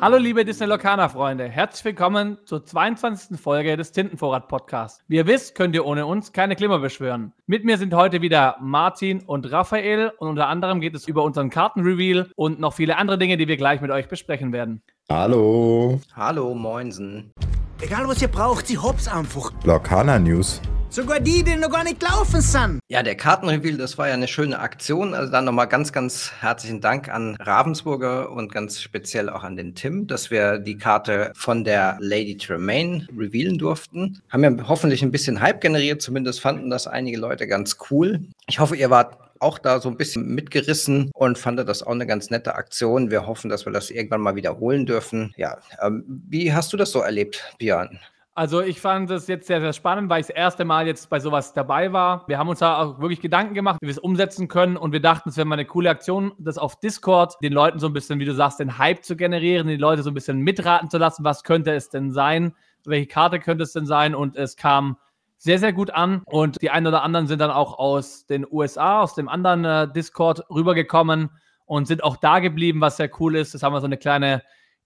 Hallo liebe Disney Locana Freunde, herzlich willkommen zur 22. Folge des Tintenvorrat Podcasts. Wie ihr wisst, könnt ihr ohne uns keine Klimmer beschwören. Mit mir sind heute wieder Martin und Raphael und unter anderem geht es über unseren Kartenreveal und noch viele andere Dinge, die wir gleich mit euch besprechen werden. Hallo. Hallo, Moinsen. Egal was ihr braucht, sie hops einfach. Locana News. Sogar die, die noch gar nicht laufen sind. Ja, der Kartenreveal, das war ja eine schöne Aktion. Also dann nochmal ganz, ganz herzlichen Dank an Ravensburger und ganz speziell auch an den Tim, dass wir die Karte von der Lady Tremaine revealen durften. Haben ja hoffentlich ein bisschen Hype generiert, zumindest fanden das einige Leute ganz cool. Ich hoffe, ihr wart auch da so ein bisschen mitgerissen und fand das auch eine ganz nette Aktion. Wir hoffen, dass wir das irgendwann mal wiederholen dürfen. Ja, ähm, wie hast du das so erlebt, Björn? Also ich fand es jetzt sehr, sehr spannend, weil ich das erste Mal jetzt bei sowas dabei war. Wir haben uns da auch wirklich Gedanken gemacht, wie wir es umsetzen können. Und wir dachten, es wäre mal eine coole Aktion, das auf Discord den Leuten so ein bisschen, wie du sagst, den Hype zu generieren, die Leute so ein bisschen mitraten zu lassen, was könnte es denn sein, welche Karte könnte es denn sein? Und es kam sehr, sehr gut an. Und die einen oder anderen sind dann auch aus den USA, aus dem anderen äh, Discord rübergekommen und sind auch da geblieben, was sehr cool ist. Das haben wir so eine kleine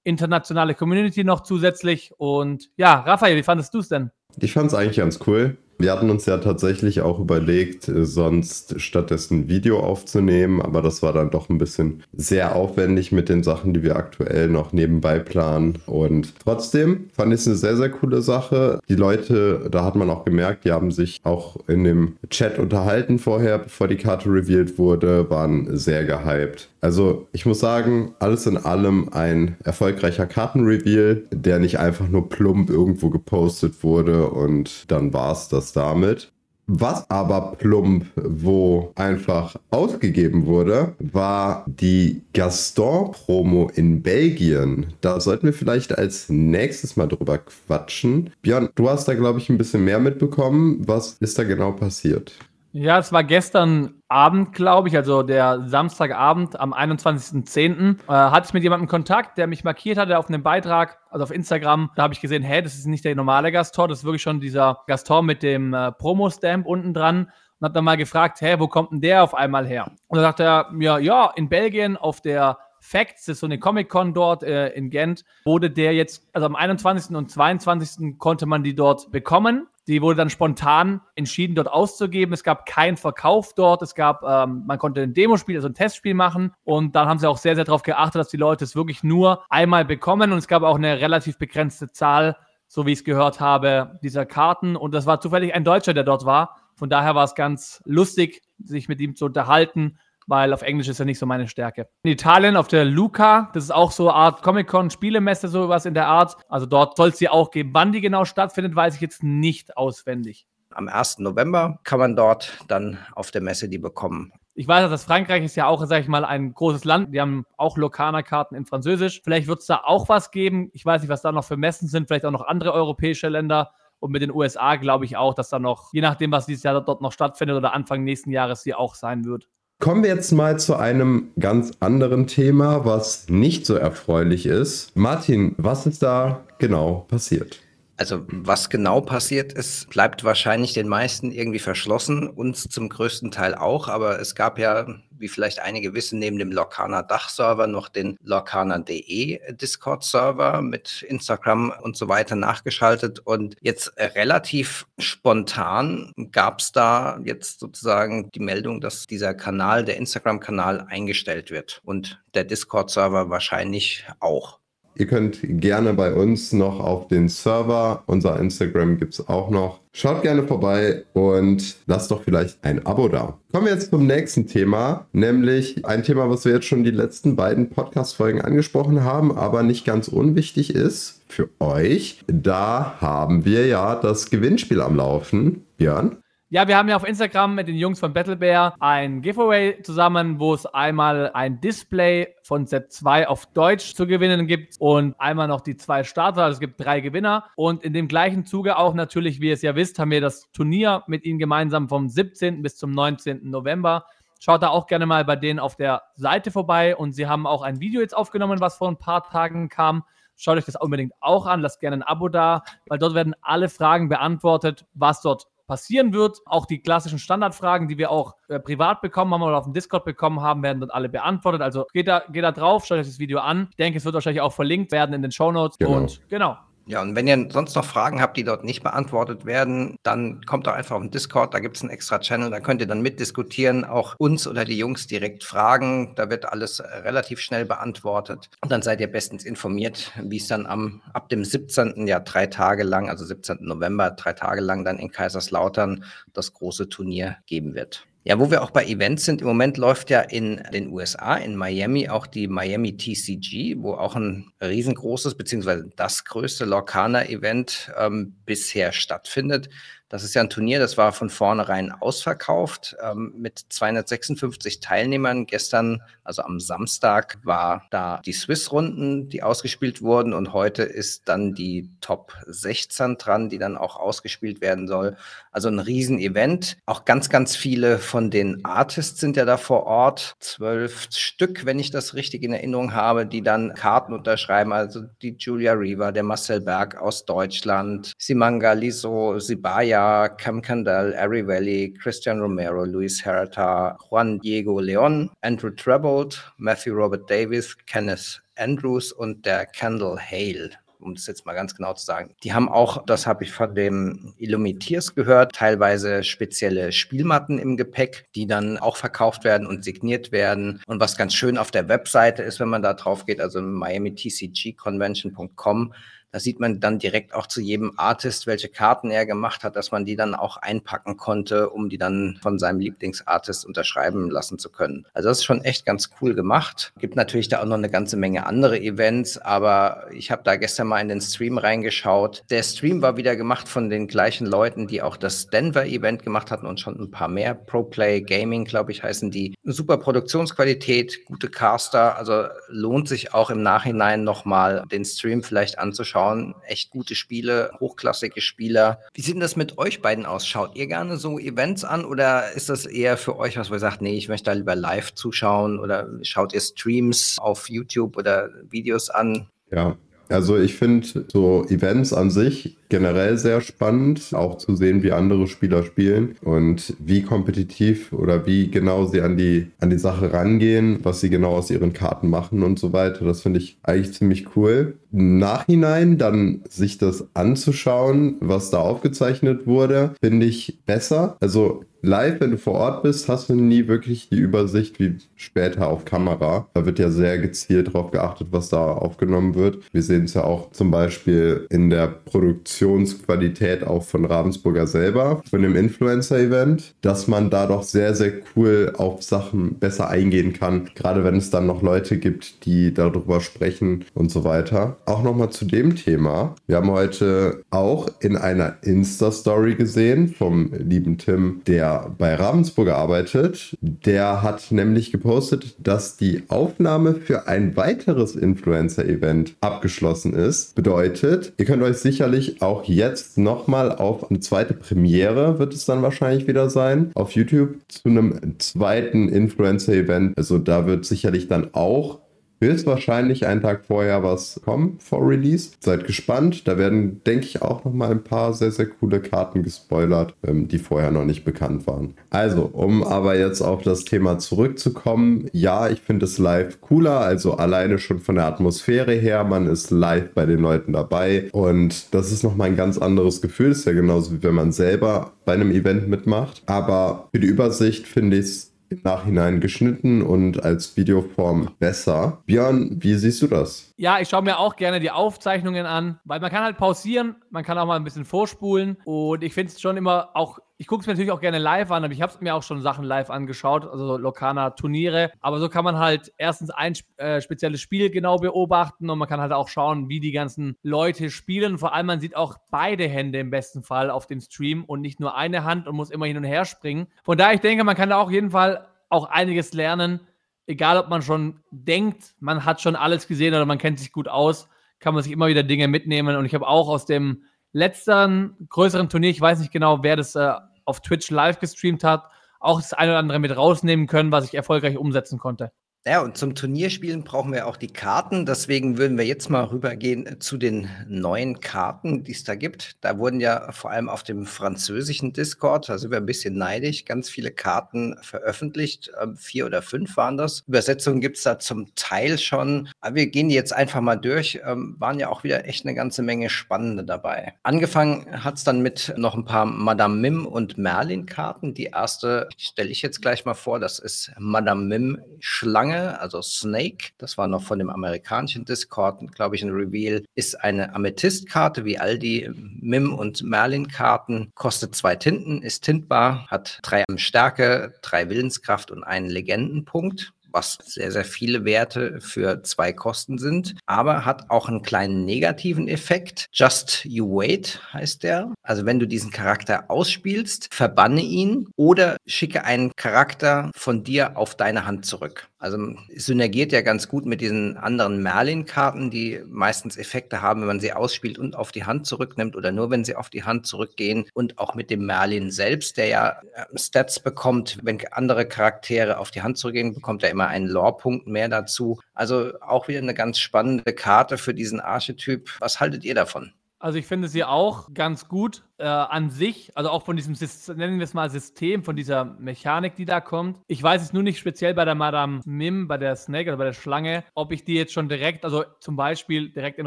internationale Community noch zusätzlich. Und ja, Raphael, wie fandest du es denn? Ich fand es eigentlich ganz cool. Wir hatten uns ja tatsächlich auch überlegt, äh, sonst stattdessen Video aufzunehmen, aber das war dann doch ein bisschen sehr aufwendig mit den Sachen, die wir aktuell noch nebenbei planen. Und trotzdem fand ich es eine sehr, sehr coole Sache. Die Leute, da hat man auch gemerkt, die haben sich auch in dem Chat unterhalten vorher, bevor die Karte revealed wurde, waren sehr gehypt. Also ich muss sagen, alles in allem ein erfolgreicher Kartenreveal, der nicht einfach nur plump irgendwo gepostet wurde und dann war es das damit. Was aber plump wo einfach ausgegeben wurde, war die Gaston-Promo in Belgien. Da sollten wir vielleicht als nächstes mal drüber quatschen. Björn, du hast da, glaube ich, ein bisschen mehr mitbekommen. Was ist da genau passiert? Ja, es war gestern Abend, glaube ich, also der Samstagabend am 21.10. Äh, hatte ich mit jemandem Kontakt, der mich markiert hatte auf einem Beitrag, also auf Instagram. Da habe ich gesehen, hey, das ist nicht der normale Gastor, das ist wirklich schon dieser Gastor mit dem äh, Promo-Stamp unten dran. Und habe dann mal gefragt, hey, wo kommt denn der auf einmal her? Und da sagte er, ja, ja, in Belgien auf der Facts, das ist so eine Comic-Con dort äh, in Gent, wurde der jetzt, also am 21. und 22. konnte man die dort bekommen. Die wurde dann spontan entschieden, dort auszugeben. Es gab keinen Verkauf dort. Es gab, ähm, man konnte ein Demospiel, also ein Testspiel machen. Und dann haben sie auch sehr, sehr darauf geachtet, dass die Leute es wirklich nur einmal bekommen. Und es gab auch eine relativ begrenzte Zahl, so wie ich es gehört habe, dieser Karten. Und das war zufällig ein Deutscher, der dort war. Von daher war es ganz lustig, sich mit ihm zu unterhalten weil auf Englisch ist ja nicht so meine Stärke. In Italien auf der Luca, das ist auch so eine Art Comic-Con, Spielemesse, sowas in der Art. Also dort soll es sie auch geben. Wann die genau stattfindet, weiß ich jetzt nicht auswendig. Am 1. November kann man dort dann auf der Messe die bekommen. Ich weiß, dass Frankreich ist ja auch, sag ich mal, ein großes Land. Die haben auch Lokana-Karten in Französisch. Vielleicht wird es da auch was geben. Ich weiß nicht, was da noch für Messen sind. Vielleicht auch noch andere europäische Länder. Und mit den USA glaube ich auch, dass da noch, je nachdem, was dieses Jahr dort noch stattfindet oder Anfang nächsten Jahres sie auch sein wird. Kommen wir jetzt mal zu einem ganz anderen Thema, was nicht so erfreulich ist. Martin, was ist da genau passiert? Also was genau passiert ist, bleibt wahrscheinlich den meisten irgendwie verschlossen, uns zum größten Teil auch, aber es gab ja, wie vielleicht einige wissen, neben dem Lorcaner Dachserver noch den Lorcaner.de Discord-Server mit Instagram und so weiter nachgeschaltet und jetzt relativ spontan gab es da jetzt sozusagen die Meldung, dass dieser Kanal, der Instagram-Kanal eingestellt wird und der Discord-Server wahrscheinlich auch. Ihr könnt gerne bei uns noch auf den Server, unser Instagram gibt es auch noch. Schaut gerne vorbei und lasst doch vielleicht ein Abo da. Kommen wir jetzt zum nächsten Thema, nämlich ein Thema, was wir jetzt schon die letzten beiden Podcast-Folgen angesprochen haben, aber nicht ganz unwichtig ist für euch. Da haben wir ja das Gewinnspiel am Laufen. Björn? Ja, wir haben ja auf Instagram mit den Jungs von Battle Bear ein Giveaway zusammen, wo es einmal ein Display von Set 2 auf Deutsch zu gewinnen gibt und einmal noch die zwei Starter. Also es gibt drei Gewinner. Und in dem gleichen Zuge auch natürlich, wie ihr es ja wisst, haben wir das Turnier mit ihnen gemeinsam vom 17. bis zum 19. November. Schaut da auch gerne mal bei denen auf der Seite vorbei und sie haben auch ein Video jetzt aufgenommen, was vor ein paar Tagen kam. Schaut euch das unbedingt auch an, lasst gerne ein Abo da, weil dort werden alle Fragen beantwortet, was dort passieren wird. Auch die klassischen Standardfragen, die wir auch äh, privat bekommen haben oder auf dem Discord bekommen haben, werden dort alle beantwortet. Also geht da, geht da drauf, schaut euch das Video an. Ich denke, es wird wahrscheinlich auch verlinkt werden in den Show Notes. Genau. Und genau, Ja, und wenn ihr sonst noch Fragen habt, die dort nicht beantwortet werden, dann kommt doch einfach auf den Discord, da gibt es einen extra Channel, da könnt ihr dann mitdiskutieren, auch uns oder die Jungs direkt fragen. Da wird alles äh, relativ schnell beantwortet. Und dann seid ihr bestens informiert, wie es dann am ab dem 17. ja drei Tage lang, also 17. November, drei Tage lang dann in Kaiserslautern das große Turnier geben wird. Ja, wo wir auch bei Events sind, im Moment läuft ja in den USA, in Miami, auch die Miami TCG, wo auch ein riesengroßes, beziehungsweise das größte Lorcaner-Event ähm, bisher stattfindet. Das ist ja ein Turnier, das war von vornherein ausverkauft ähm, mit 256 Teilnehmern. Gestern, also am Samstag, war da die Swiss-Runden, die ausgespielt wurden und heute ist dann die Top 16 dran, die dann auch ausgespielt werden soll. Also ein Riesenevent. Auch ganz, ganz viele von den Artists sind ja da vor Ort. Zwölf Stück, wenn ich das richtig in Erinnerung habe, die dann Karten unterschreiben. Also die Julia Reaver, der Marcel Berg aus Deutschland, Simanga Liso, Sibaya, Cam Candel, Ari Valley, Christian Romero, Luis Herrata, Juan Diego Leon, Andrew Trebold, Matthew Robert Davis, Kenneth Andrews und der Kendall Hale um das jetzt mal ganz genau zu sagen. Die haben auch, das habe ich von dem Illumitiers gehört, teilweise spezielle Spielmatten im Gepäck, die dann auch verkauft werden und signiert werden. Und was ganz schön auf der Webseite ist, wenn man da drauf geht, also miamitcgconvention.com, da sieht man dann direkt auch zu jedem Artist, welche Karten er gemacht hat, dass man die dann auch einpacken konnte, um die dann von seinem Lieblingsartist unterschreiben lassen zu können. Also das ist schon echt ganz cool gemacht. Gibt natürlich da auch noch eine ganze Menge andere Events, aber ich habe da gestern mal in den Stream reingeschaut. Der Stream war wieder gemacht von den gleichen Leuten, die auch das Denver-Event gemacht hatten und schon ein paar mehr. ProPlay Gaming, glaube ich, heißen die. Super Produktionsqualität, gute Caster, also lohnt sich auch im Nachhinein nochmal den Stream vielleicht anzuschauen. Echt gute Spiele, hochklassige Spieler. Wie sieht das mit euch beiden aus? Schaut ihr gerne so Events an oder ist das eher für euch, was ihr sagt, nee, ich möchte da lieber live zuschauen oder schaut ihr Streams auf YouTube oder Videos an? Ja, also ich finde so Events an sich generell sehr spannend, auch zu sehen, wie andere Spieler spielen und wie kompetitiv oder wie genau sie an die, an die Sache rangehen, was sie genau aus ihren Karten machen und so weiter. Das finde ich eigentlich ziemlich cool. Nachhinein dann sich das anzuschauen, was da aufgezeichnet wurde, finde ich besser. Also live, wenn du vor Ort bist, hast du nie wirklich die Übersicht wie später auf Kamera. Da wird ja sehr gezielt darauf geachtet, was da aufgenommen wird. Wir sehen es ja auch zum Beispiel in der Produktionsqualität auch von Ravensburger selber, von dem Influencer-Event, dass man da doch sehr, sehr cool auf Sachen besser eingehen kann. Gerade wenn es dann noch Leute gibt, die darüber sprechen und so weiter. Auch nochmal zu dem Thema. Wir haben heute auch in einer Insta-Story gesehen vom lieben Tim, der bei Ravensburger arbeitet. Der hat nämlich gepostet, dass die Aufnahme für ein weiteres Influencer-Event abgeschlossen ist. Bedeutet, ihr könnt euch sicherlich auch jetzt nochmal auf eine zweite Premiere, wird es dann wahrscheinlich wieder sein, auf YouTube zu einem zweiten Influencer-Event. Also da wird sicherlich dann auch höchstwahrscheinlich einen Tag vorher was kommen vor Release. Seid gespannt. Da werden, denke ich, auch noch mal ein paar sehr, sehr coole Karten gespoilert, ähm, die vorher noch nicht bekannt waren. Also, um aber jetzt auf das Thema zurückzukommen. Ja, ich finde es live cooler. Also alleine schon von der Atmosphäre her. Man ist live bei den Leuten dabei. Und das ist noch mal ein ganz anderes Gefühl. Ist ja genauso wie wenn man selber bei einem Event mitmacht. Aber für die Übersicht finde ich es im Nachhinein geschnitten und als Videoform besser. Björn, wie siehst du das? Ja, ich schaue mir auch gerne die Aufzeichnungen an, weil man kann halt pausieren, man kann auch mal ein bisschen vorspulen und ich finde es schon immer auch, ich gucke es mir natürlich auch gerne live an, aber ich habe mir auch schon Sachen live angeschaut, also Lokana Turniere, aber so kann man halt erstens ein äh, spezielles Spiel genau beobachten und man kann halt auch schauen, wie die ganzen Leute spielen. Vor allem man sieht auch beide Hände im besten Fall auf dem Stream und nicht nur eine Hand und muss immer hin und her springen. Von daher, ich denke, man kann da auch auf jeden Fall auch einiges lernen egal ob man schon denkt, man hat schon alles gesehen oder man kennt sich gut aus, kann man sich immer wieder Dinge mitnehmen. Und ich habe auch aus dem letzten größeren Turnier, ich weiß nicht genau, wer das äh, auf Twitch live gestreamt hat, auch das eine oder andere mit rausnehmen können, was ich erfolgreich umsetzen konnte. Ja, und zum Turnierspielen brauchen wir auch die Karten. Deswegen würden wir jetzt mal rübergehen zu den neuen Karten, die es da gibt. Da wurden ja vor allem auf dem französischen Discord, da sind wir ein bisschen neidisch, ganz viele Karten veröffentlicht. Ähm, vier oder fünf waren das. Übersetzungen gibt es da zum Teil schon. Aber wir gehen die jetzt einfach mal durch. Ähm, waren ja auch wieder echt eine ganze Menge spannende dabei. Angefangen hat es dann mit noch ein paar Madame Mim und Merlin-Karten. Die erste stelle ich jetzt gleich mal vor. Das ist Madame Mim Schlange Schlange, also Snake, das war noch von dem amerikanischen Discord, glaube ich, ein Reveal, ist eine Amethyst-Karte, wie all die Mim- und Merlin-Karten, kostet zwei Tinten, ist tintbar, hat drei Stärke, drei Willenskraft und einen Legendenpunkt was sehr, sehr viele Werte für zwei Kosten sind, aber hat auch einen kleinen negativen Effekt. Just You Wait heißt der. Also wenn du diesen Charakter ausspielst, verbanne ihn oder schicke einen Charakter von dir auf deine Hand zurück. Also synergiert ja ganz gut mit diesen anderen Merlin-Karten, die meistens Effekte haben, wenn man sie ausspielt und auf die Hand zurücknimmt oder nur wenn sie auf die Hand zurückgehen und auch mit dem Merlin selbst, der ja äh, Stats bekommt, wenn andere Charaktere auf die Hand zurückgehen, bekommt er immer einen Lore-Punkt mehr dazu. Also auch wieder eine ganz spannende Karte für diesen Archetyp. Was haltet ihr davon? Also ich finde sie auch ganz gut äh, an sich, also auch von diesem, nennen wir es mal System, von dieser Mechanik, die da kommt. Ich weiß es nur nicht speziell bei der Madame Mim, bei der Snake oder bei der Schlange, ob ich die jetzt schon direkt, also zum Beispiel direkt in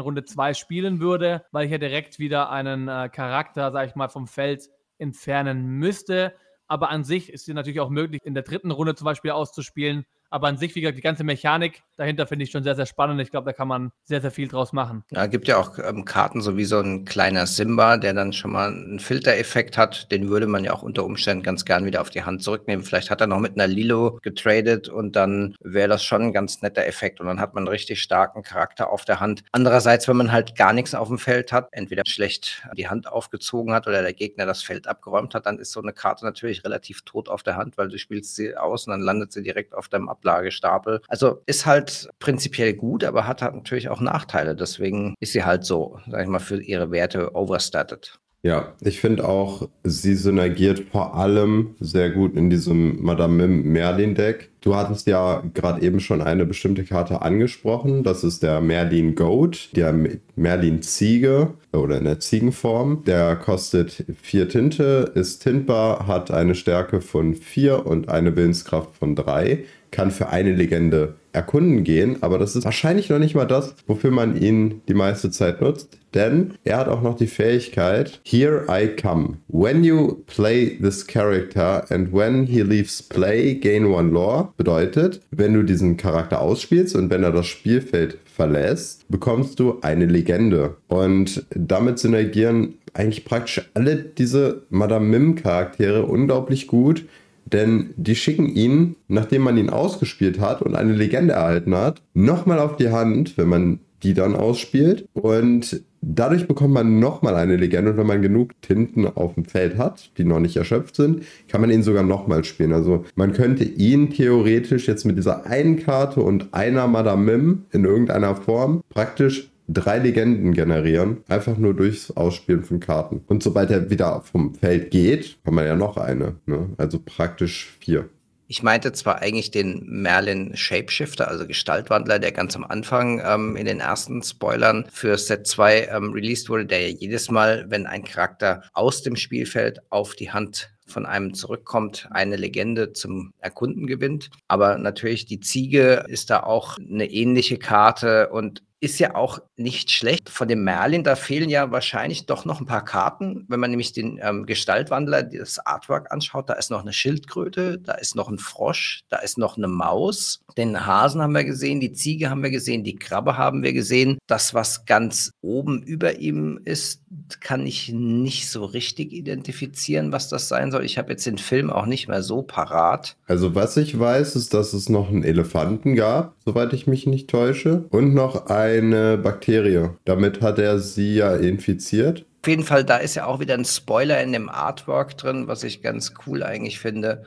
Runde 2 spielen würde, weil ich ja direkt wieder einen äh, Charakter, sag ich mal, vom Feld entfernen müsste. Aber an sich ist sie natürlich auch möglich, in der dritten Runde zum Beispiel auszuspielen. Aber an sich, wie gesagt, die ganze Mechanik dahinter finde ich schon sehr, sehr spannend. Ich glaube, da kann man sehr, sehr viel draus machen. Ja, gibt ja auch ähm, Karten, so wie so ein kleiner Simba, der dann schon mal einen Filtereffekt hat. Den würde man ja auch unter Umständen ganz gern wieder auf die Hand zurücknehmen. Vielleicht hat er noch mit einer Lilo getradet und dann wäre das schon ein ganz netter Effekt. Und dann hat man einen richtig starken Charakter auf der Hand. Andererseits, wenn man halt gar nichts auf dem Feld hat, entweder schlecht die Hand aufgezogen hat oder der Gegner das Feld abgeräumt hat, dann ist so eine Karte natürlich relativ tot auf der Hand, weil du spielst sie aus und dann landet sie direkt auf deinem Ab Ablagestapel. Also ist halt prinzipiell gut, aber hat halt natürlich auch Nachteile. Deswegen ist sie halt so, sag ich mal, für ihre Werte overstated. Ja, ich finde auch, sie synergiert vor allem sehr gut in diesem Madame Mim Merlin Deck. Du hattest ja gerade eben schon eine bestimmte Karte angesprochen. Das ist der Merlin Goat, der Merlin Ziege oder in der Ziegenform. Der kostet vier Tinte, ist tintbar, hat eine Stärke von vier und eine Willenskraft von drei kann für eine Legende erkunden gehen, aber das ist wahrscheinlich noch nicht mal das, wofür man ihn die meiste Zeit nutzt, denn er hat auch noch die Fähigkeit Here I come. When you play this character and when he leaves play, gain one lore. Bedeutet, wenn du diesen Charakter ausspielst und wenn er das Spielfeld verlässt, bekommst du eine Legende. Und damit synergieren eigentlich praktisch alle diese Madame Mim Charaktere unglaublich gut denn die schicken ihn, nachdem man ihn ausgespielt hat und eine Legende erhalten hat, nochmal auf die Hand, wenn man die dann ausspielt. Und dadurch bekommt man nochmal eine Legende. Und wenn man genug Tinten auf dem Feld hat, die noch nicht erschöpft sind, kann man ihn sogar nochmal spielen. Also man könnte ihn theoretisch jetzt mit dieser einen Karte und einer Madame Mim in irgendeiner Form praktisch drei Legenden generieren, einfach nur durchs Ausspielen von Karten. Und sobald er wieder vom Feld geht, haben wir ja noch eine. Ne? Also praktisch vier. Ich meinte zwar eigentlich den Merlin Shapeshifter, also Gestaltwandler, der ganz am Anfang ähm, in den ersten Spoilern für Set 2 ähm, released wurde, der ja jedes Mal, wenn ein Charakter aus dem Spielfeld auf die Hand von einem zurückkommt, eine Legende zum Erkunden gewinnt. Aber natürlich die Ziege ist da auch eine ähnliche Karte und ist ja auch nicht schlecht. Von dem Merlin, da fehlen ja wahrscheinlich doch noch ein paar Karten. Wenn man nämlich den ähm, Gestaltwandler, das Artwork anschaut, da ist noch eine Schildkröte, da ist noch ein Frosch, da ist noch eine Maus. Den Hasen haben wir gesehen, die Ziege haben wir gesehen, die Krabbe haben wir gesehen. Das, was ganz oben über ihm ist, kann ich nicht so richtig identifizieren, was das sein soll. Ich habe jetzt den Film auch nicht mehr so parat. Also was ich weiß, ist, dass es noch einen Elefanten gab, soweit ich mich nicht täusche, und noch ein eine Bakterie. Damit hat er sie ja infiziert. Auf jeden Fall, da ist ja auch wieder ein Spoiler in dem Artwork drin, was ich ganz cool eigentlich finde,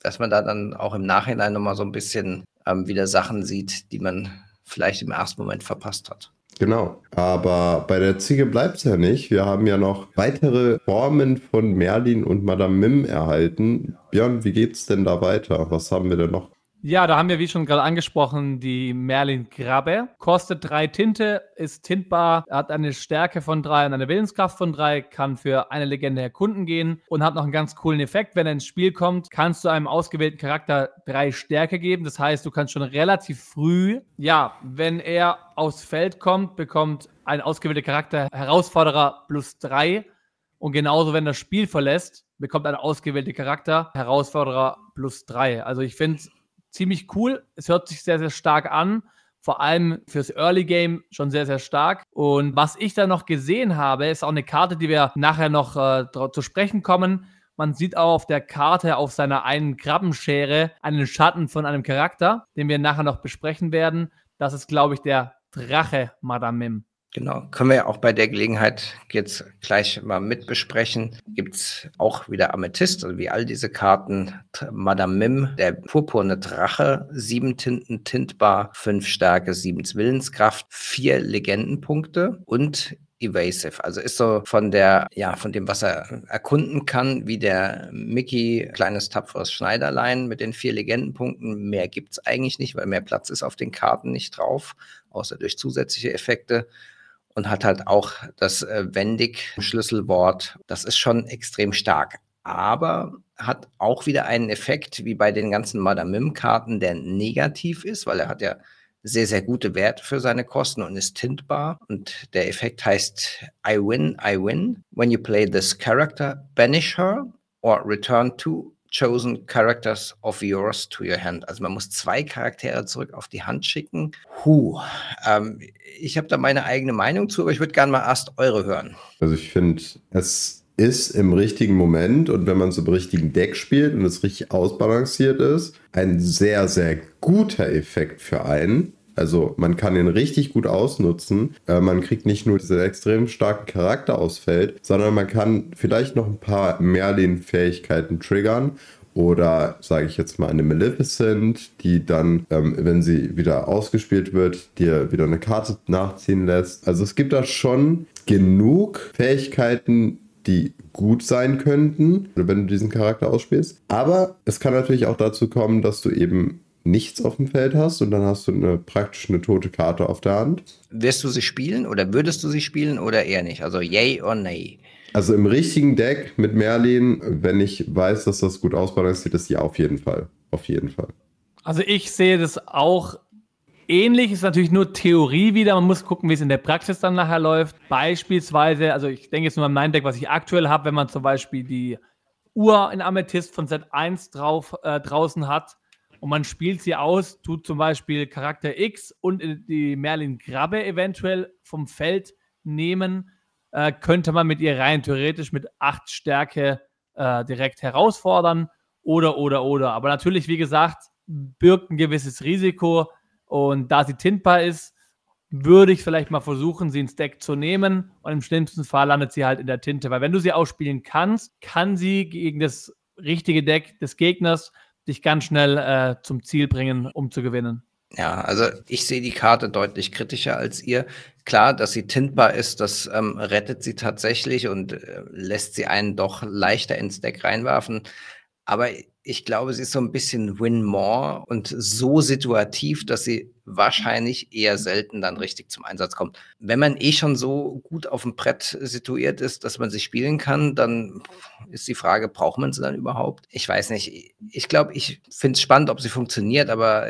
dass man da dann auch im Nachhinein nochmal so ein bisschen ähm, wieder Sachen sieht, die man vielleicht im ersten Moment verpasst hat. Genau, aber bei der Ziege bleibt es ja nicht. Wir haben ja noch weitere Formen von Merlin und Madame Mim erhalten. Björn, wie geht's denn da weiter? Was haben wir denn noch? Ja, da haben wir, wie schon gerade angesprochen, die Merlin Krabbe. Kostet drei Tinte, ist tintbar, hat eine Stärke von drei und eine Willenskraft von drei, kann für eine Legende erkunden gehen und hat noch einen ganz coolen Effekt. Wenn er ins Spiel kommt, kannst du einem ausgewählten Charakter drei Stärke geben. Das heißt, du kannst schon relativ früh, ja, wenn er aufs Feld kommt, bekommt ein ausgewählter Charakter Herausforderer plus drei. Und genauso, wenn das Spiel verlässt, bekommt ein ausgewählter Charakter Herausforderer plus drei. Also ich finde ziemlich cool. Es hört sich sehr, sehr stark an. Vor allem fürs Early Game schon sehr, sehr stark. Und was ich da noch gesehen habe, ist auch eine Karte, die wir nachher noch äh, zu sprechen kommen. Man sieht auch auf der Karte auf seiner einen Krabbenschere einen Schatten von einem Charakter, den wir nachher noch besprechen werden. Das ist, glaube ich, der Drache Madame Mim. Genau, können wir ja auch bei der Gelegenheit jetzt gleich mal mit besprechen. Gibt es auch wieder Amethyst, also wie all diese Karten. Madame Mim, der purpurne Drache, sieben Tinten tintbar, fünf Stärke, sieben Willenskraft, vier Legendenpunkte und evasive. Also ist so von der, ja, von dem, was er erkunden kann, wie der Mickey, kleines tapferes Schneiderlein mit den vier Legendenpunkten. Mehr gibt es eigentlich nicht, weil mehr Platz ist auf den Karten nicht drauf, außer durch zusätzliche Effekte und hat halt auch das äh, Wendig-Schlüsselwort. Das ist schon extrem stark. Aber hat auch wieder einen Effekt, wie bei den ganzen Madame Mim-Karten, der negativ ist, weil er hat ja sehr, sehr gute Werte für seine Kosten und ist tintbar. Und der Effekt heißt I win, I win. When you play this character, banish her or return to chosen characters of yours to your hand. Also man muss zwei Charaktere zurück auf die Hand schicken. Huh. Ähm, ich habe da meine eigene Meinung zu, aber ich würde gerne mal erst eure hören. Also ich finde, es ist im richtigen Moment und wenn man so im richtigen Deck spielt und es richtig ausbalanciert ist, ein sehr, sehr guter Effekt für einen. Also man kann ihn richtig gut ausnutzen. Äh, man kriegt nicht nur diesen extrem starken Charakter aus Feld, sondern man kann vielleicht noch ein paar Merlin-Fähigkeiten triggern oder sage ich jetzt mal eine Maleficent, die dann, ähm, wenn sie wieder ausgespielt wird, dir wieder eine Karte nachziehen lässt. Also es gibt da schon genug Fähigkeiten, die gut sein könnten, wenn du diesen Charakter ausspielst. Aber es kann natürlich auch dazu kommen, dass du eben nichts auf dem Feld hast und dann hast du eine, praktisch eine tote Karte auf der Hand. Wirst du sie spielen oder würdest du sie spielen oder eher nicht? Also yay or nay? Also im richtigen Deck mit Merlin, wenn ich weiß, dass das gut ausbalanciert ist, ja, auf jeden Fall. Auf jeden Fall. Also ich sehe das auch ähnlich, ist natürlich nur Theorie wieder. Man muss gucken, wie es in der Praxis dann nachher läuft. Beispielsweise, also ich denke jetzt nur an mein Deck, was ich aktuell habe, wenn man zum Beispiel die Uhr in Amethyst von Set 1 drauf, äh, draußen hat, und man spielt sie aus, tut zum Beispiel Charakter X und die Merlin Krabbe eventuell vom Feld nehmen, äh, könnte man mit ihr rein theoretisch mit 8 Stärke äh, direkt herausfordern oder, oder, oder. Aber natürlich, wie gesagt, birgt ein gewisses Risiko. Und da sie tintbar ist, würde ich vielleicht mal versuchen, sie ins Deck zu nehmen. Und im schlimmsten Fall landet sie halt in der Tinte, weil wenn du sie ausspielen kannst, kann sie gegen das richtige Deck des Gegners dich ganz schnell äh, zum Ziel bringen, um zu gewinnen. Ja, also ich sehe die Karte deutlich kritischer als ihr. Klar, dass sie tintbar ist, das ähm, rettet sie tatsächlich und äh, lässt sie einen doch leichter ins Deck reinwerfen. Aber ich glaube, sie ist so ein bisschen Win More und so situativ, dass sie wahrscheinlich eher selten dann richtig zum Einsatz kommt. Wenn man eh schon so gut auf dem Brett situiert ist, dass man sie spielen kann, dann ist die Frage, braucht man sie dann überhaupt? Ich weiß nicht. Ich glaube, ich finde es spannend, ob sie funktioniert, aber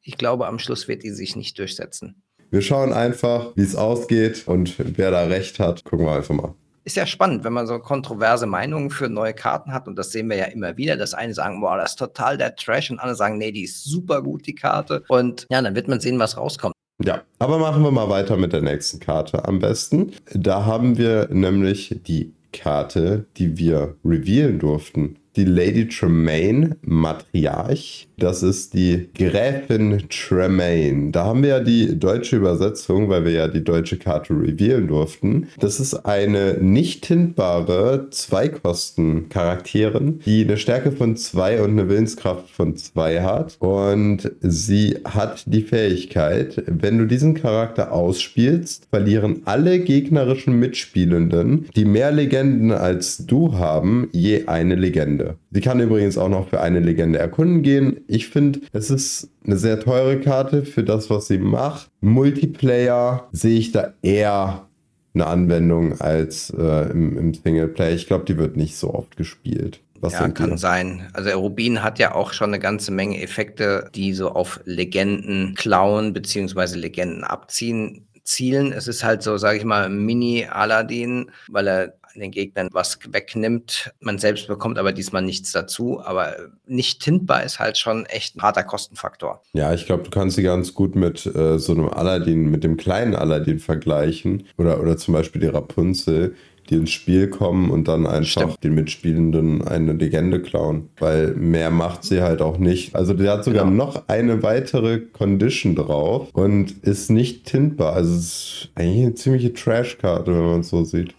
ich glaube, am Schluss wird die sich nicht durchsetzen. Wir schauen einfach, wie es ausgeht und wer da recht hat, gucken wir einfach mal ist ja spannend, wenn man so kontroverse Meinungen für neue Karten hat. Und das sehen wir ja immer wieder. Das eine sagen, boah, das ist total der Trash. Und andere sagen, nee, die ist super gut, die Karte. Und ja, dann wird man sehen, was rauskommt. Ja, aber machen wir mal weiter mit der nächsten Karte am besten. Da haben wir nämlich die Karte, die wir revealen durften die Lady Tremaine Matriarch. Das ist die Gräfin Tremaine. Da haben wir ja die deutsche Übersetzung, weil wir ja die deutsche Karte revealen durften. Das ist eine nicht tintbare Zweikosten-Charakterin, die eine Stärke von 2 und eine Willenskraft von 2 hat. Und sie hat die Fähigkeit, wenn du diesen Charakter ausspielst, verlieren alle gegnerischen Mitspielenden, die mehr Legenden als du haben, je eine Legende. Legende. Sie kann übrigens auch noch für eine Legende erkunden gehen. Ich finde, es ist eine sehr teure Karte für das, was sie macht. Multiplayer sehe ich da eher eine Anwendung als äh, im, im Singleplayer. Ich glaube, die wird nicht so oft gespielt. Was ja, kann sein. Also Rubin hat ja auch schon eine ganze Menge Effekte, die so auf Legenden klauen beziehungsweise Legenden abziehen zielen. Es ist halt so, sage ich mal, Mini-Aladdin, weil er den Gegnern was wegnimmt. Man selbst bekommt aber diesmal nichts dazu. Aber nicht tintbar ist halt schon echt ein harter Kostenfaktor. Ja, ich glaube, du kannst sie ganz gut mit äh, so einem Aladdin, mit dem kleinen Aladdin vergleichen. Oder, oder zum Beispiel die Rapunzel die ins Spiel kommen und dann einfach Stimmt. den Mitspielenden eine Legende klauen. Weil mehr macht sie halt auch nicht. Also der hat sogar genau. noch eine weitere Condition drauf und ist nicht tintbar. Also es ist eigentlich eine ziemliche Trashkarte, wenn man es so sieht.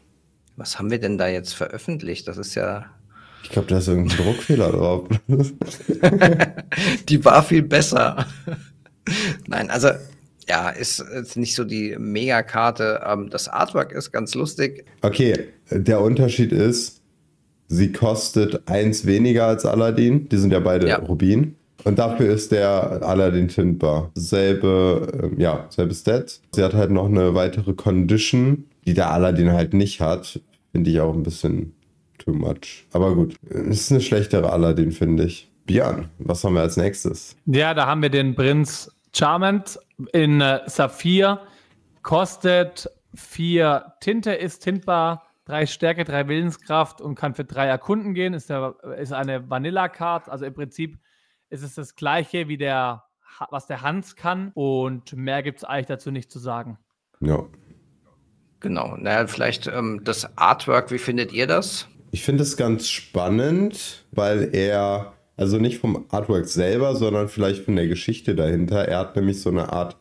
Was haben wir denn da jetzt veröffentlicht? Das ist ja. Ich glaube, da ist irgendein Druckfehler drauf. die war viel besser. Nein, also ja, ist, ist nicht so die Megakarte. Ähm, das Artwork ist ganz lustig. Okay, der Unterschied ist, sie kostet eins weniger als Aladdin. Die sind ja beide ja. Rubin. Und dafür ist der Aladdin tintbar. Selbe, äh, ja, selbe Stats. Sie hat halt noch eine weitere Condition, die der Aladdin halt nicht hat. Finde ich auch ein bisschen too much. Aber gut, es ist eine schlechtere Aladdin, finde ich. Björn, was haben wir als nächstes? Ja, da haben wir den Prinz Charmant in äh, Saphir. Kostet vier Tinte, ist tintbar, drei Stärke, drei Willenskraft und kann für drei Erkunden gehen. Ist, der, ist eine Vanilla-Card. Also im Prinzip ist es das gleiche wie der, was der Hans kann. Und mehr gibt es eigentlich dazu nicht zu sagen. Ja. Genau. Naja, vielleicht ähm, das Artwork, wie findet ihr das? Ich finde es ganz spannend, weil er also nicht vom Artwork selber, sondern vielleicht von der Geschichte dahinter. Er hat nämlich so eine Art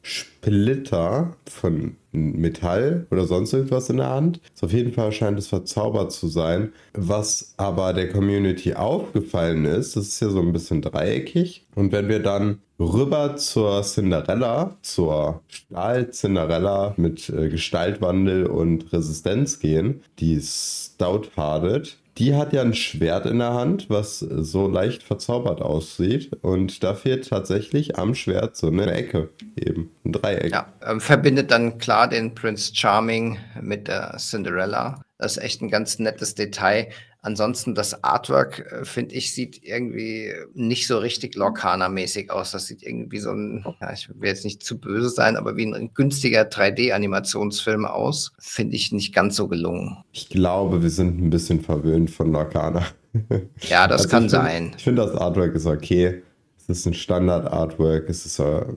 Splitter von Metall oder sonst irgendwas in der Hand. auf jeden Fall scheint es verzaubert zu sein. Was aber der Community aufgefallen ist, das ist ja so ein bisschen dreieckig. Und wenn wir dann rüber zur Cinderella, zur Stahl-Cinderella mit äh, Gestaltwandel und Resistenz gehen, die stout hardet, die hat ja ein Schwert in der Hand, was so leicht verzaubert aussieht. Und da fehlt tatsächlich am Schwert so eine Ecke, eben ein Dreieck. Ja, ähm, verbindet dann klar den Prince Charming mit der Cinderella. Das ist echt ein ganz nettes Detail. Ansonsten das Artwork, äh, finde ich, sieht irgendwie nicht so richtig Lorcaner-mäßig aus. Das sieht irgendwie so ein, ja, ich will jetzt nicht zu böse sein, aber wie ein günstiger 3D-Animationsfilm aus. Finde ich nicht ganz so gelungen. Ich glaube, wir sind ein bisschen verwöhnt von Lorcaner. Ja, das also kann ich sein. Find, ich finde, das Artwork ist okay. Es ist ein Standard-Artwork. Es ist uh,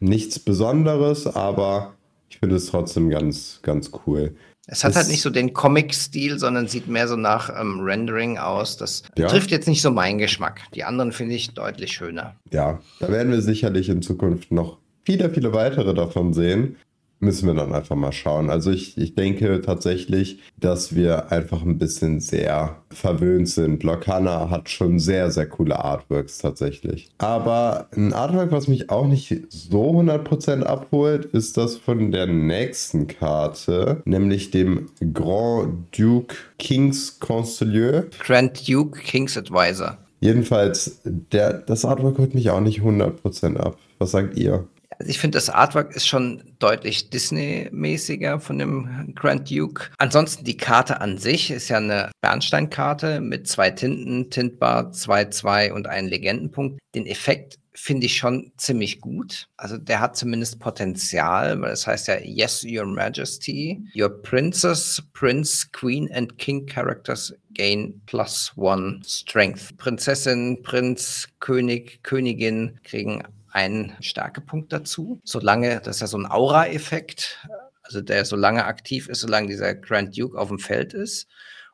nichts Besonderes, aber ich finde es trotzdem ganz, ganz cool. Es hat halt nicht so den Comic-Stil, sondern sieht mehr so nach ähm, Rendering aus. Das ja. trifft jetzt nicht so meinen Geschmack. Die anderen finde ich deutlich schöner. Ja, da werden wir sicherlich in Zukunft noch viele, viele weitere davon sehen müssen wir dann einfach mal schauen. Also ich, ich denke tatsächlich, dass wir einfach ein bisschen sehr verwöhnt sind. Locana hat schon sehr, sehr coole Artworks tatsächlich. Aber ein Artwork, was mich auch nicht so 100% abholt, ist das von der nächsten Karte, nämlich dem Grand Duke King's Constellier. Grand Duke King's Advisor. Jedenfalls, der, das Artwork holt mich auch nicht 100% ab. Was sagt ihr? Also ich finde, das Artwork ist schon deutlich Disney-mäßiger von dem Grand Duke. Ansonsten die Karte an sich ist ja eine Bernsteinkarte mit zwei Tinten, Tintbar, 2-2 und einen Legendenpunkt. Den Effekt finde ich schon ziemlich gut. Also der hat zumindest Potenzial, weil das heißt ja Yes, Your Majesty. Your Princess, Prince, Queen and King Characters gain plus one Strength. Prinzessin, Prinz, König, Königin kriegen einen Stärkepunkt dazu. Solange, das ist ja so ein Aura-Effekt, also der so lange aktiv ist, solange dieser Grand Duke auf dem Feld ist.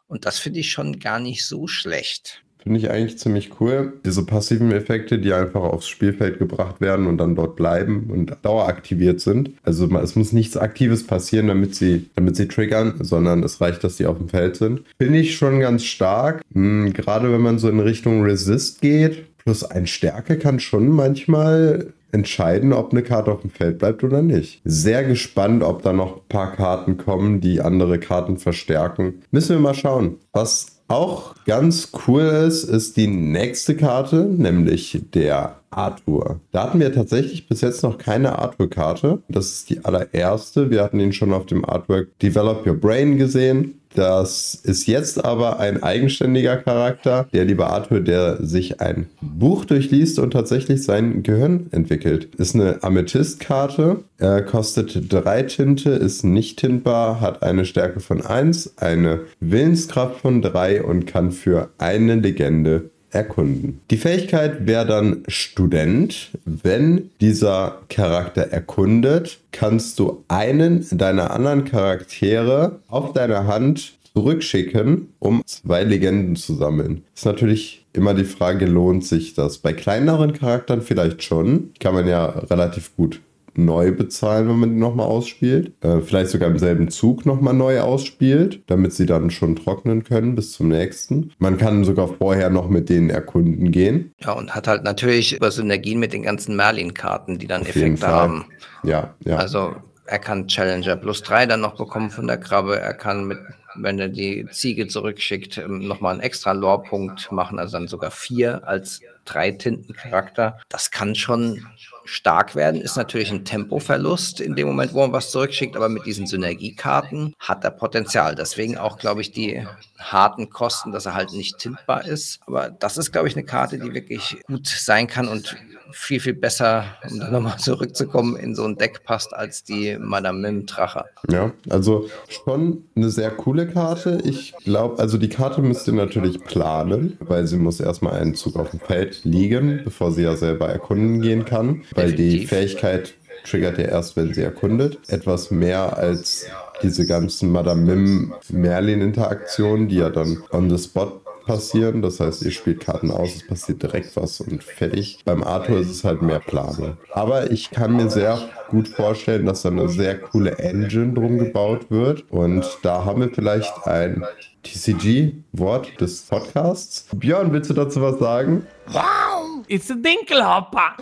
Und das finde ich schon gar nicht so schlecht. Finde ich eigentlich ziemlich cool. Diese passiven Effekte, die einfach aufs Spielfeld gebracht werden und dann dort bleiben und daueraktiviert sind. Also es muss nichts Aktives passieren, damit sie, damit sie triggern, sondern es reicht, dass sie auf dem Feld sind. Finde ich schon ganz stark. Hm, gerade wenn man so in Richtung Resist geht, Plus ein Stärke kann schon manchmal entscheiden, ob eine Karte auf dem Feld bleibt oder nicht. Sehr gespannt, ob da noch ein paar Karten kommen, die andere Karten verstärken. Müssen wir mal schauen. Was auch ganz cool ist, ist die nächste Karte, nämlich der Arthur. Da hatten wir tatsächlich bis jetzt noch keine Arthur-Karte. Das ist die allererste. Wir hatten ihn schon auf dem Artwork Develop Your Brain gesehen. Das ist jetzt aber ein eigenständiger Charakter, der liebe Arthur, der sich ein Buch durchliest und tatsächlich sein Gehirn entwickelt. Ist eine Amethyst-Karte, er kostet drei Tinte, ist nicht tintbar, hat eine Stärke von 1, eine Willenskraft von 3 und kann für eine Legende erkunden. Die Fähigkeit wäre dann Student. Wenn dieser Charakter erkundet, kannst du einen deiner anderen Charaktere auf deiner Hand zurückschicken, um zwei Legenden zu sammeln. Ist natürlich immer die Frage, lohnt sich das? Bei kleineren Charakteren vielleicht schon. Kann man ja relativ gut neu bezahlen, wenn man die nochmal ausspielt. Äh, vielleicht sogar im selben Zug nochmal neu ausspielt, damit sie dann schon trocknen können bis zum nächsten. Man kann sogar vorher noch mit denen erkunden gehen. Ja, und hat halt natürlich über Synergien mit den ganzen Merlin-Karten, die dann Auf Effekte haben. Ja, ja. Also er kann Challenger plus drei dann noch bekommen von der Krabbe. Er kann mit wenn er die Ziege zurückschickt, ähm, nochmal einen extra Lore-Punkt machen, also dann sogar vier als drei Tintencharakter. Das kann schon stark werden, ist natürlich ein Tempoverlust in dem Moment, wo man was zurückschickt, aber mit diesen Synergiekarten hat er Potenzial. Deswegen auch, glaube ich, die harten Kosten, dass er halt nicht tintbar ist. Aber das ist, glaube ich, eine Karte, die wirklich gut sein kann und viel, viel besser, um nochmal zurückzukommen, in so ein Deck passt als die Madame Mim Drache. Ja, also schon eine sehr coole Karte. Ich glaube, also die Karte müsst ihr natürlich planen, weil sie muss erstmal einen Zug auf dem Feld liegen, bevor sie ja selber erkunden gehen kann. Weil Definitiv. die Fähigkeit triggert ja erst, wenn sie erkundet. Etwas mehr als diese ganzen Madame Mim Merlin-Interaktionen, die ja dann on the spot passieren. Das heißt, ihr spielt Karten aus, es passiert direkt was und fertig. Beim Arthur ist es halt mehr Planung. Aber ich kann mir sehr gut vorstellen, dass da eine sehr coole Engine drum gebaut wird. Und da haben wir vielleicht ein TCG-Wort des Podcasts. Björn, willst du dazu was sagen? Wow, it's a Dinkelhopper.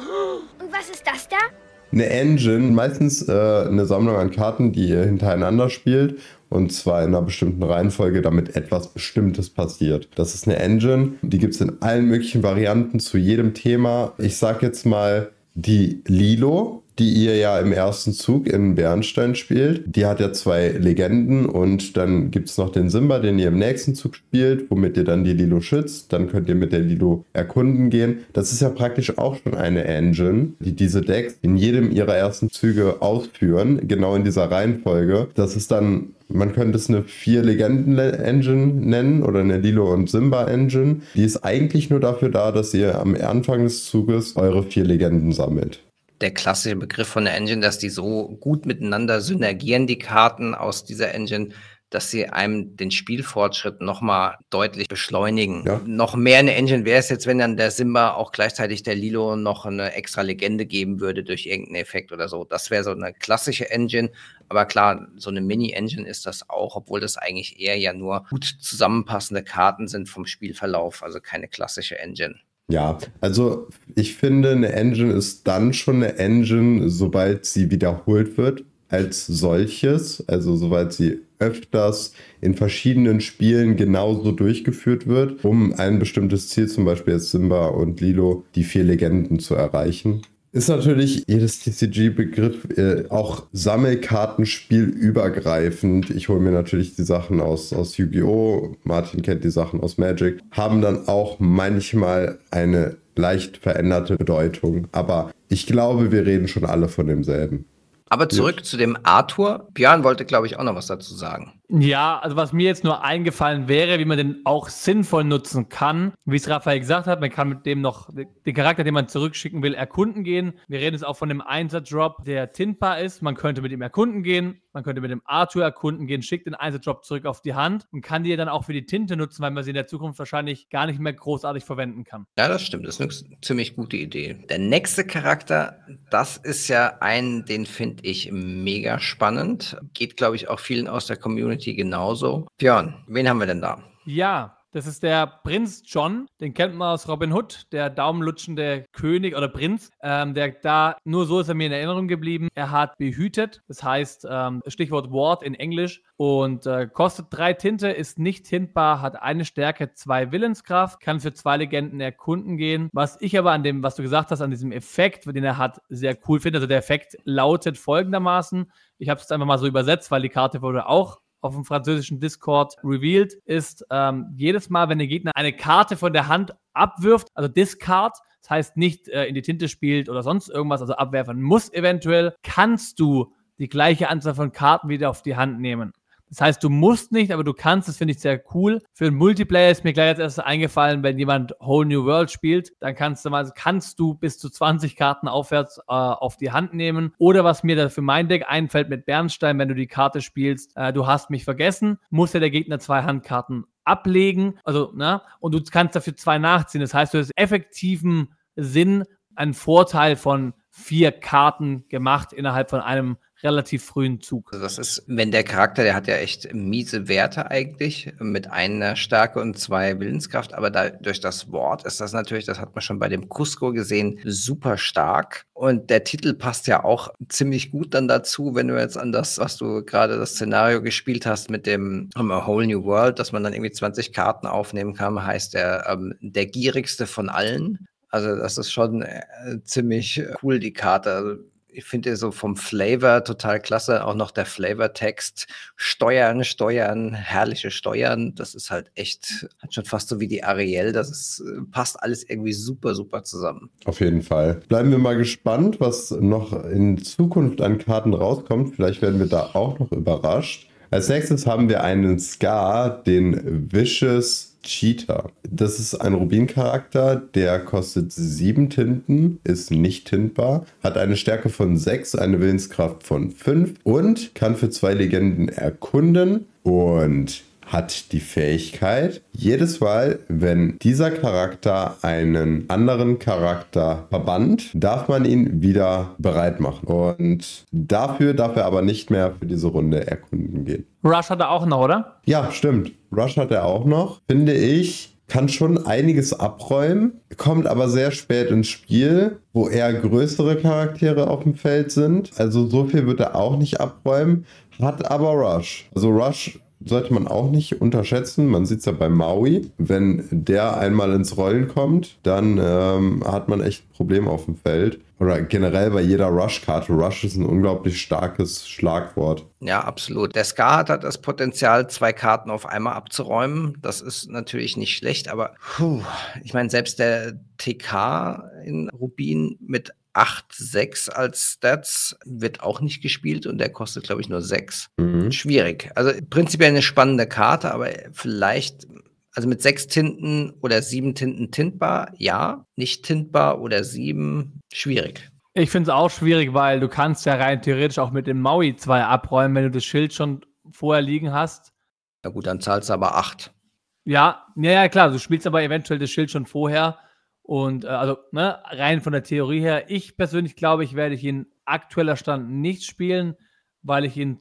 Und was ist das da? Eine Engine, meistens äh, eine Sammlung an Karten, die ihr hintereinander spielt und zwar in einer bestimmten Reihenfolge, damit etwas Bestimmtes passiert. Das ist eine Engine, die gibt es in allen möglichen Varianten zu jedem Thema. Ich sag jetzt mal die Lilo die ihr ja im ersten Zug in Bernstein spielt. Die hat ja zwei Legenden und dann gibt es noch den Simba, den ihr im nächsten Zug spielt, womit ihr dann die Lilo schützt. Dann könnt ihr mit der Lilo erkunden gehen. Das ist ja praktisch auch schon eine Engine, die diese Decks in jedem ihrer ersten Züge ausführen, genau in dieser Reihenfolge. Das ist dann man könnte es eine Vier-Legenden-Engine nennen oder eine Lilo- und Simba-Engine. Die ist eigentlich nur dafür da, dass ihr am Anfang des Zuges eure vier Legenden sammelt der klassische Begriff von der Engine, dass die so gut miteinander synergieren, die Karten aus dieser Engine, dass sie einem den Spielfortschritt nochmal deutlich beschleunigen. Ja. Noch mehr eine Engine wäre es jetzt, wenn dann der Simba auch gleichzeitig der Lilo noch eine extra Legende geben würde durch irgendeinen Effekt oder so. Das wäre so eine klassische Engine. Aber klar, so eine Mini-Engine ist das auch, obwohl das eigentlich eher ja nur gut zusammenpassende Karten sind vom Spielverlauf, also keine klassische Engine. Ja, also ich finde, eine Engine ist dann schon eine Engine, sobald sie wiederholt wird als solches, also sobald sie öfters in verschiedenen Spielen genauso durchgeführt wird, um ein bestimmtes Ziel, zum Beispiel jetzt Simba und Lilo, die vier Legenden zu erreichen. Ist natürlich jedes TCG-Begriff äh, auch Sammelkartenspiel übergreifend. Ich hole mir natürlich die Sachen aus, aus Yu-Gi-Oh! Martin kennt die Sachen aus Magic. Haben dann auch manchmal eine leicht veränderte Bedeutung. Aber ich glaube, wir reden schon alle von demselben. Aber zurück ja. zu dem Arthur. Björn wollte, glaube ich, auch noch was dazu sagen. Ja, also was mir jetzt nur eingefallen wäre, wie man den auch sinnvoll nutzen kann, wie es Raphael gesagt hat, man kann mit dem noch den Charakter, den man zurückschicken will, erkunden gehen. Wir reden jetzt auch von dem Einsatzdrop, der tintbar ist. Man könnte mit ihm erkunden gehen, man könnte mit dem Arthur erkunden gehen, schickt den Einsatzdrop zurück auf die Hand und kann die dann auch für die Tinte nutzen, weil man sie in der Zukunft wahrscheinlich gar nicht mehr großartig verwenden kann. Ja, das stimmt. Das ist eine ziemlich gute Idee. Der nächste Charakter, das ist ja ein, den finde ich mega spannend. Geht, glaube ich, auch vielen aus der Community genauso. Björn, wen haben wir denn da? Ja, Das ist der Prinz John. Den kennt man aus Robin Hood, der daumenlutschende König oder Prinz. Ähm, der da, nur so ist er mir in Erinnerung geblieben. Er hat behütet, das heißt, ähm, Stichwort Ward in Englisch. Und äh, kostet drei Tinte, ist nicht hintbar, hat eine Stärke, zwei Willenskraft, kann für zwei Legenden erkunden gehen. Was ich aber an dem, was du gesagt hast, an diesem Effekt, den er hat, sehr cool finde. Also der Effekt lautet folgendermaßen. Ich habe es einfach mal so übersetzt, weil die Karte wurde auch auf dem französischen Discord revealed, ist ähm, jedes Mal, wenn der Gegner eine Karte von der Hand abwirft, also Discard, das heißt nicht äh, in die Tinte spielt oder sonst irgendwas, also abwerfen muss eventuell, kannst du die gleiche Anzahl von Karten wieder auf die Hand nehmen. Das heißt, du musst nicht, aber du kannst, das finde ich sehr cool. Für einen Multiplayer ist mir gleich als erstes eingefallen, wenn jemand Whole New World spielt, dann kannst du mal, kannst du bis zu 20 Karten aufwärts äh, auf die Hand nehmen. Oder was mir da für mein Deck einfällt mit Bernstein, wenn du die Karte spielst, äh, du hast mich vergessen, muss ja der Gegner zwei Handkarten ablegen. Also, ne? Und du kannst dafür zwei nachziehen. Das heißt, du hast effektiven Sinn einen Vorteil von vier Karten gemacht innerhalb von einem relativ frühen Zug. Also das ist, wenn der Charakter, der hat ja echt miese Werte eigentlich, mit einer Stärke und zwei Willenskraft, aber da, durch das Wort ist das natürlich, das hat man schon bei dem Cusco gesehen, super stark. Und der Titel passt ja auch ziemlich gut dann dazu, wenn du jetzt an das, was du gerade das Szenario gespielt hast mit dem um, A Whole New World, dass man dann irgendwie 20 Karten aufnehmen kann, heißt der, ähm, der gierigste von allen. Also das ist schon äh, ziemlich cool, die Karte. Also ich finde so vom Flavor total klasse. Auch noch der Flavortext. Steuern, Steuern, herrliche Steuern. Das ist halt echt, hat schon fast so wie die Ariel. Das ist, äh, passt alles irgendwie super, super zusammen. Auf jeden Fall. Bleiben wir mal gespannt, was noch in Zukunft an Karten rauskommt. Vielleicht werden wir da auch noch überrascht. Als nächstes haben wir einen Scar, den Vicious Cheetah. Das ist ein Rubin-Charakter, der kostet sieben Tinten, ist nicht tintbar, hat eine Stärke von 6, eine Willenskraft von 5 und kann für zwei Legenden erkunden. Und hat die Fähigkeit, jedes Mal, wenn dieser Charakter einen anderen Charakter verbannt, darf man ihn wieder bereit machen. Und dafür darf er aber nicht mehr für diese Runde erkunden gehen. Rush hat er auch noch, oder? Ja, stimmt. Rush hat er auch noch. Finde ich, kann schon einiges abräumen, kommt aber sehr spät ins Spiel, wo eher größere Charaktere auf dem Feld sind. Also so viel wird er auch nicht abräumen, hat aber Rush. Also Rush sollte man auch nicht unterschätzen. Man sieht es ja bei Maui. Wenn der einmal ins Rollen kommt, dann ähm, hat man echt ein Problem auf dem Feld. Oder generell bei jeder Rush-Karte. Rush ist ein unglaublich starkes Schlagwort. Ja, absolut. Der Skat hat das Potenzial, zwei Karten auf einmal abzuräumen. Das ist natürlich nicht schlecht, aber puh, ich meine, selbst der TK in Rubin mit 8, 6 als Stats wird auch nicht gespielt und der kostet, glaube ich, nur 6. Mhm. Schwierig. Also prinzipiell eine spannende Karte, aber vielleicht, also mit 6 Tinten oder 7 Tinten tintbar, ja. Nicht tintbar oder 7, schwierig. Ich finde es auch schwierig, weil du kannst ja rein theoretisch auch mit dem Maui 2 abräumen, wenn du das Schild schon vorher liegen hast. Na gut, dann zahlst du aber 8. Ja, ja, ja, klar, du spielst aber eventuell das Schild schon vorher und äh, also ne, rein von der Theorie her, ich persönlich glaube, ich werde ihn aktueller Stand nicht spielen, weil ich ihn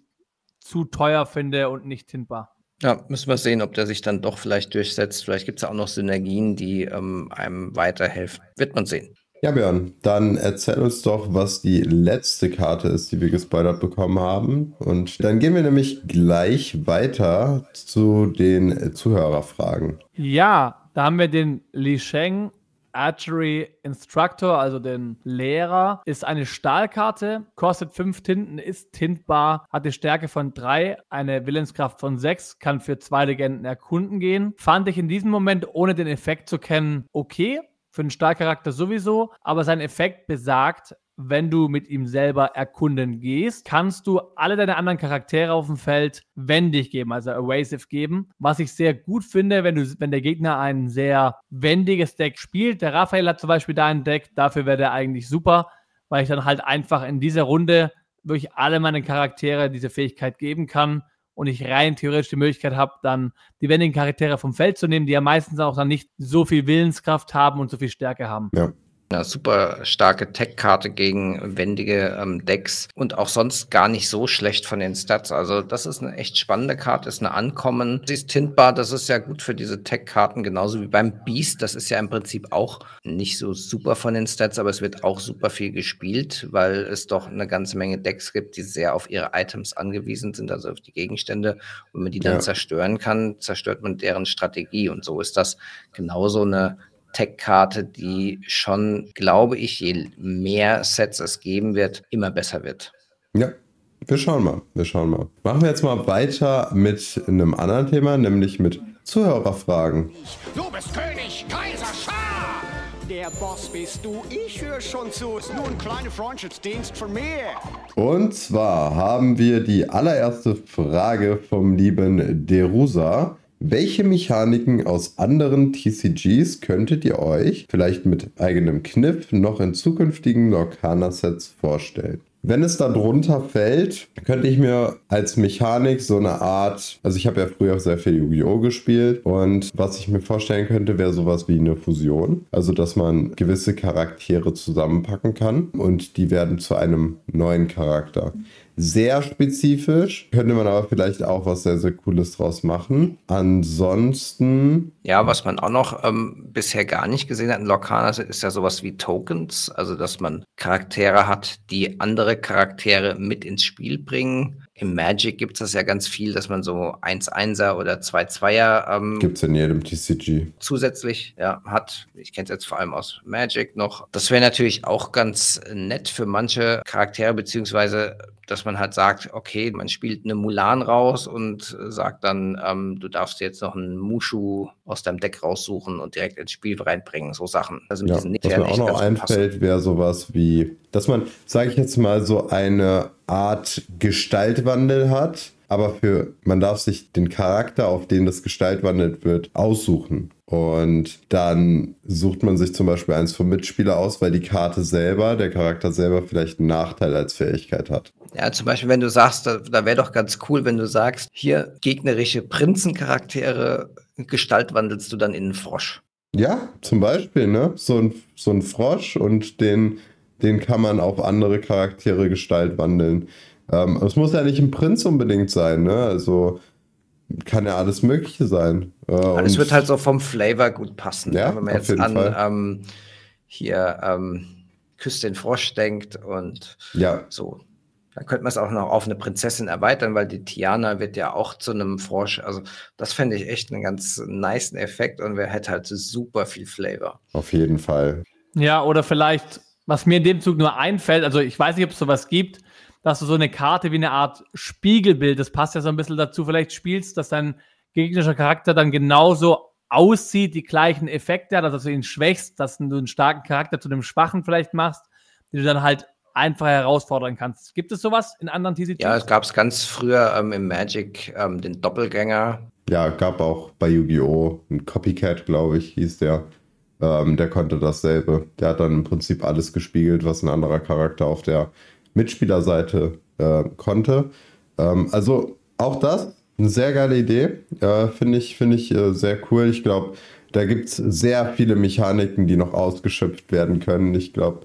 zu teuer finde und nicht hinbar. Ja, müssen wir sehen, ob der sich dann doch vielleicht durchsetzt. Vielleicht gibt es ja auch noch Synergien, die ähm, einem weiterhelfen. Wird man sehen. Ja, Björn, dann erzähl uns doch, was die letzte Karte ist, die wir gespoilert bekommen haben. Und dann gehen wir nämlich gleich weiter zu den Zuhörerfragen. Ja, da haben wir den Li Sheng Archery Instructor, also den Lehrer, ist eine Stahlkarte, kostet 5 Tinten, ist tintbar, hat die Stärke von 3, eine Willenskraft von 6, kann für zwei Legenden erkunden gehen. Fand ich in diesem Moment, ohne den Effekt zu kennen, okay. Für einen Stahlcharakter sowieso, aber sein Effekt besagt, wenn du mit ihm selber erkunden gehst, kannst du alle deine anderen Charaktere auf dem Feld wendig geben, also evasive geben. Was ich sehr gut finde, wenn, du, wenn der Gegner ein sehr wendiges Deck spielt. Der Raphael hat zum Beispiel da ein Deck, dafür wäre der eigentlich super, weil ich dann halt einfach in dieser Runde wirklich alle meine Charaktere diese Fähigkeit geben kann und ich rein theoretisch die Möglichkeit habe, dann die wendigen Charaktere vom Feld zu nehmen, die ja meistens auch dann nicht so viel Willenskraft haben und so viel Stärke haben. Ja. Eine super starke Tech-Karte gegen wendige ähm, Decks und auch sonst gar nicht so schlecht von den Stats. Also das ist eine echt spannende Karte, ist eine Ankommen. Sie ist tintbar, das ist ja gut für diese Tech-Karten, genauso wie beim Beast. Das ist ja im Prinzip auch nicht so super von den Stats, aber es wird auch super viel gespielt, weil es doch eine ganze Menge Decks gibt, die sehr auf ihre Items angewiesen sind, also auf die Gegenstände. Und wenn man die dann ja. zerstören kann, zerstört man deren Strategie. Und so ist das genauso eine Tech-Karte, die schon, glaube ich, je mehr Sets es geben wird, immer besser wird. Ja, wir schauen mal. Wir schauen mal. Machen wir jetzt mal weiter mit einem anderen Thema, nämlich mit Zuhörerfragen. Du bist König, Kaiser, Schar! Der Boss bist du, ich höre schon zu. Ist nur ein kleiner Freundschaftsdienst von mir. Und zwar haben wir die allererste Frage vom lieben Derusa. Welche Mechaniken aus anderen TCGs könntet ihr euch, vielleicht mit eigenem Kniff, noch in zukünftigen Lorcaner-Sets vorstellen? Wenn es da drunter fällt, könnte ich mir als Mechanik so eine Art, also ich habe ja früher sehr viel Yu-Gi-Oh! gespielt und was ich mir vorstellen könnte, wäre sowas wie eine Fusion. Also, dass man gewisse Charaktere zusammenpacken kann und die werden zu einem neuen Charakter sehr spezifisch. Könnte man aber vielleicht auch was sehr, sehr Cooles draus machen. Ansonsten. Ja, was man auch noch ähm, bisher gar nicht gesehen hat in Lorcana ist ja sowas wie Tokens. Also, dass man Charaktere hat, die andere Charaktere mit ins Spiel bringen. Im Magic gibt es das ja ganz viel, dass man so 1-1er oder 2-2er ähm, gibt es in jedem TCG zusätzlich ja, hat. Ich kenne es jetzt vor allem aus Magic noch. Das wäre natürlich auch ganz nett für manche Charaktere, beziehungsweise dass man halt sagt, okay, man spielt eine Mulan raus und sagt dann, ähm, du darfst jetzt noch einen Mushu aus deinem Deck raussuchen und direkt ins Spiel reinbringen, so Sachen. Also mit ja, diesen was mir auch noch einfällt, wäre sowas wie, dass man, sage ich jetzt mal, so eine Art Gestaltwandel hat, aber für man darf sich den Charakter, auf den das gestaltwandelt wird, aussuchen. Und dann sucht man sich zum Beispiel eins vom Mitspieler aus, weil die Karte selber, der Charakter selber vielleicht einen Nachteil als Fähigkeit hat. Ja, zum Beispiel, wenn du sagst, da, da wäre doch ganz cool, wenn du sagst, hier gegnerische Prinzencharaktere gestaltwandelst du dann in einen Frosch. Ja, zum Beispiel, ne? So ein, so ein Frosch und den, den kann man auf andere Charaktere gestaltwandeln. Ähm, es muss ja nicht ein Prinz unbedingt sein, ne? Also kann ja alles Mögliche sein. Äh, es wird halt so vom Flavor gut passen. Ja, wenn man jetzt an ähm, hier ähm, Küss den Frosch denkt und ja. so. Dann könnte man es auch noch auf eine Prinzessin erweitern, weil die Tiana wird ja auch zu einem Frosch. Also das fände ich echt einen ganz nice Effekt und wer hätte halt super viel Flavor. Auf jeden Fall. Ja, oder vielleicht, was mir in dem Zug nur einfällt, also ich weiß nicht, ob es sowas gibt, dass du so eine Karte wie eine Art Spiegelbild, das passt ja so ein bisschen dazu, vielleicht spielst, dass dein gegnerischer Charakter dann genauso aussieht, die gleichen Effekte hat, also dass du ihn schwächst, dass du einen starken Charakter zu einem schwachen vielleicht machst, den du dann halt einfach herausfordern kannst. Gibt es sowas in anderen TCGs? Ja, es gab es ganz früher ähm, im Magic, ähm, den Doppelgänger. Ja, gab auch bei Yu-Gi-Oh! ein Copycat, glaube ich, hieß der. Ähm, der konnte dasselbe. Der hat dann im Prinzip alles gespiegelt, was ein anderer Charakter auf der Mitspielerseite äh, konnte. Ähm, also auch das, eine sehr geile Idee. Äh, Finde ich, find ich äh, sehr cool. Ich glaube, da gibt es sehr viele Mechaniken, die noch ausgeschöpft werden können. Ich glaube,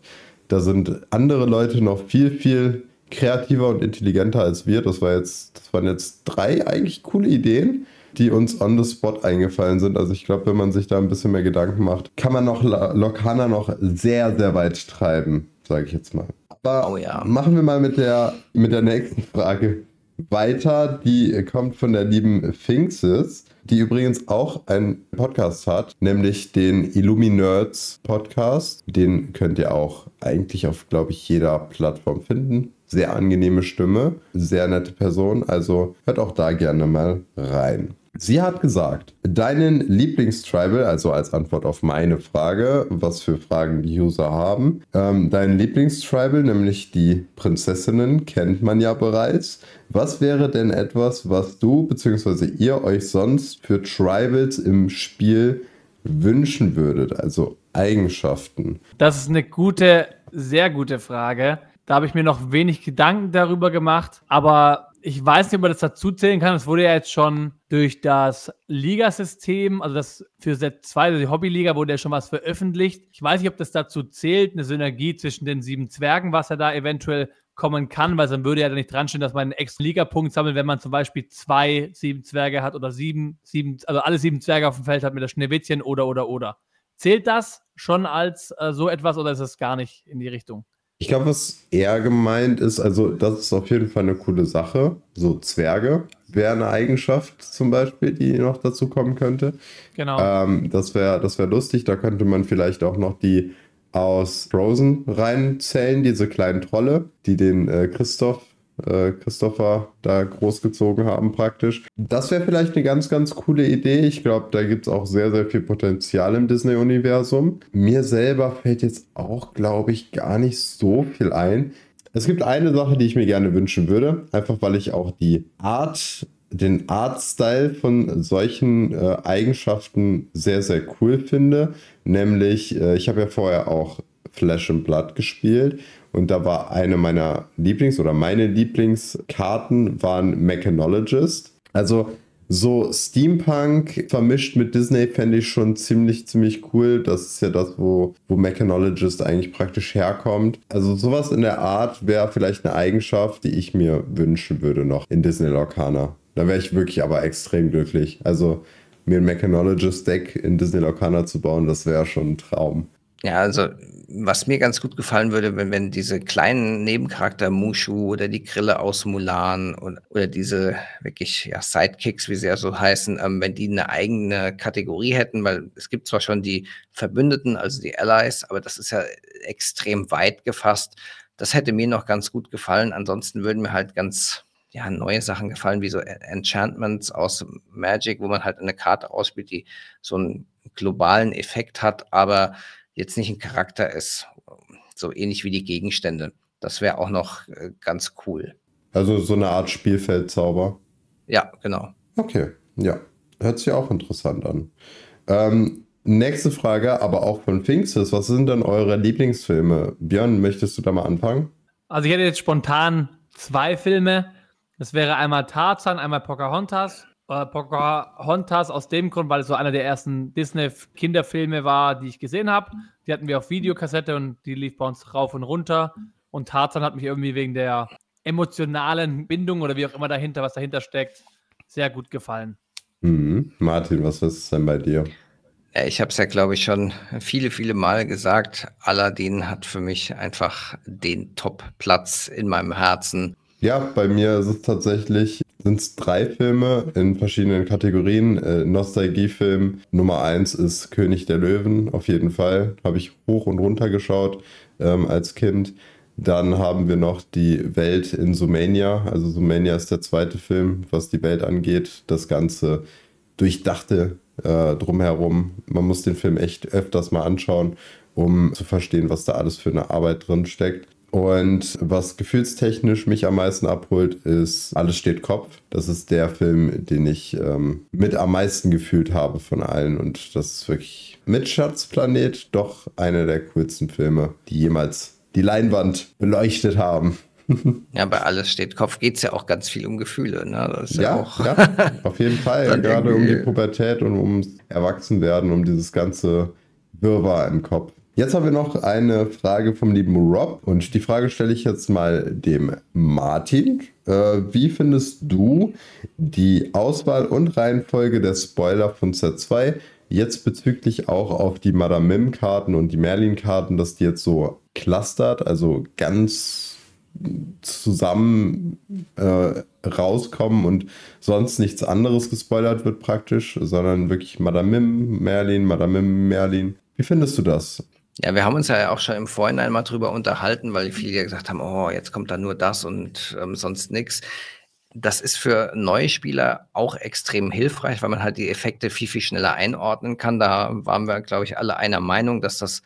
da sind andere Leute noch viel, viel kreativer und intelligenter als wir. Das war jetzt, das waren jetzt drei eigentlich coole Ideen, die uns on the spot eingefallen sind. Also ich glaube, wenn man sich da ein bisschen mehr Gedanken macht, kann man noch Lokana noch sehr, sehr weit treiben, sage ich jetzt mal. Aber oh ja. machen wir mal mit der, mit der nächsten Frage weiter. Die kommt von der lieben Finxis, die übrigens auch einen Podcast hat, nämlich den Illuminerds Podcast. Den könnt ihr auch eigentlich auf, glaube ich, jeder Plattform finden. Sehr angenehme Stimme, sehr nette Person. Also hört auch da gerne mal rein. Sie hat gesagt, deinen Lieblingstribal, also als Antwort auf meine Frage, was für Fragen die User haben, ähm, deinen Lieblingstribal, nämlich die Prinzessinnen, kennt man ja bereits. Was wäre denn etwas, was du bzw. ihr euch sonst für Tribals im Spiel wünschen würdet? Also Eigenschaften. Das ist eine gute, sehr gute Frage. Da habe ich mir noch wenig Gedanken darüber gemacht, aber Ich weiß nicht, ob man das dazu zählen kann. Es wurde ja jetzt schon durch das Ligasystem, also das für Set 2, also die Hobbyliga, wurde ja schon was veröffentlicht. Ich weiß nicht, ob das dazu zählt, eine Synergie zwischen den sieben Zwergen, was er da eventuell kommen kann, weil dann würde ja da nicht dran stehen, dass man einen extra Liga-Punkt sammelt, wenn man zum Beispiel zwei sieben Zwerge hat oder sieben, sieben, also alle sieben Zwerge auf dem Feld hat mit der Schneewittchen oder oder oder. Zählt das schon als äh, so etwas oder ist es gar nicht in die Richtung? Ich glaube, was eher gemeint ist, also das ist auf jeden Fall eine coole Sache. So Zwerge wäre eine Eigenschaft zum Beispiel, die noch dazu kommen könnte. Genau. Ähm, das wäre das wär lustig. Da könnte man vielleicht auch noch die aus Frozen reinzählen, diese kleinen Trolle, die den äh, Christoph äh, Christopher da großgezogen haben praktisch. Das wäre vielleicht eine ganz, ganz coole Idee. Ich glaube, da gibt es auch sehr, sehr viel Potenzial im Disney-Universum. Mir selber fällt jetzt auch, glaube ich, gar nicht so viel ein. Es gibt eine Sache, die ich mir gerne wünschen würde, einfach weil ich auch die Art den Artstyle von solchen äh, Eigenschaften sehr, sehr cool finde. Nämlich, äh, ich habe ja vorher auch Flash and Blood gespielt und da war eine meiner Lieblings- oder meine Lieblingskarten waren Mechanologist. Also so Steampunk vermischt mit Disney fände ich schon ziemlich, ziemlich cool. Das ist ja das, wo, wo Mechanologist eigentlich praktisch herkommt. Also sowas in der Art wäre vielleicht eine Eigenschaft, die ich mir wünschen würde noch in Disney Lorcaner. Da wäre ich wirklich aber extrem glücklich. Also mir ein Mechanologist-Deck in Disney Lorcaner zu bauen, das wäre schon ein Traum. Ja, also was mir ganz gut gefallen würde, wenn, wenn diese kleinen Nebencharakter Mushu oder die Grille aus Mulan und, oder diese wirklich ja, Sidekicks, wie sie ja so heißen, ähm, wenn die eine eigene Kategorie hätten, weil es gibt zwar schon die Verbündeten, also die Allies, aber das ist ja extrem weit gefasst. Das hätte mir noch ganz gut gefallen. Ansonsten würden mir halt ganz ja, neue Sachen gefallen, wie so Enchantments aus Magic, wo man halt eine Karte ausspielt, die so einen globalen Effekt hat, aber jetzt nicht ein Charakter ist. So ähnlich wie die Gegenstände. Das wäre auch noch äh, ganz cool. Also so eine Art Spielfeldzauber. Ja, genau. Okay, ja. Hört sich auch interessant an. Ähm, nächste Frage, aber auch von Pfingst Was sind denn eure Lieblingsfilme? Björn, möchtest du da mal anfangen? Also ich hätte jetzt spontan zwei Filme. Das wäre einmal Tarzan, einmal Pocahontas. Äh, Pocahontas aus dem Grund, weil es so einer der ersten Disney-Kinderfilme war, die ich gesehen habe. Die hatten wir auf Videokassette und die lief bei uns rauf und runter. Und Tarzan hat mich irgendwie wegen der emotionalen Bindung oder wie auch immer dahinter, was dahinter steckt, sehr gut gefallen. Mhm. Martin, was ist denn bei dir? Ich habe es ja, glaube ich, schon viele, viele Mal gesagt. Aladdin hat für mich einfach den Top-Platz in meinem Herzen. Ja, bei mir ist es tatsächlich, sind drei Filme in verschiedenen Kategorien. Äh, Nostalgiefilm Nummer eins ist König der Löwen, auf jeden Fall. Habe ich hoch und runter geschaut ähm, als Kind. Dann haben wir noch die Welt in Sumania. Also Sumania ist der zweite Film, was die Welt angeht. Das Ganze durchdachte äh, drumherum. Man muss den Film echt öfters mal anschauen, um zu verstehen, was da alles für eine Arbeit drin steckt. Und was gefühlstechnisch mich am meisten abholt, ist Alles steht Kopf. Das ist der Film, den ich ähm, mit am meisten gefühlt habe von allen. Und das ist wirklich mit Schatzplanet doch einer der coolsten Filme, die jemals die Leinwand beleuchtet haben. Ja, bei Alles steht Kopf geht es ja auch ganz viel um Gefühle. Ne? ja, ja, auch ja, auf jeden Fall. Gerade um die Pubertät und ums Erwachsenwerden, um dieses ganze Wirrwarr im Kopf. Jetzt haben wir noch eine Frage vom lieben Rob und die Frage stelle ich jetzt mal dem Martin. Äh, wie findest du die Auswahl und Reihenfolge der Spoiler von Set 2 jetzt bezüglich auch auf die Madame Mim-Karten und die Merlin-Karten, dass die jetzt so clustert, also ganz zusammen äh, rauskommen und sonst nichts anderes gespoilert wird praktisch, sondern wirklich Madame Mim, Merlin, Madame Mim, Merlin. Wie findest du das? Ja, wir haben uns ja auch schon im Vorhinein mal drüber unterhalten, weil viele gesagt haben, oh, jetzt kommt da nur das und ähm, sonst nichts. Das ist für neue Spieler auch extrem hilfreich, weil man halt die Effekte viel, viel schneller einordnen kann. Da waren wir, glaube ich, alle einer Meinung, dass das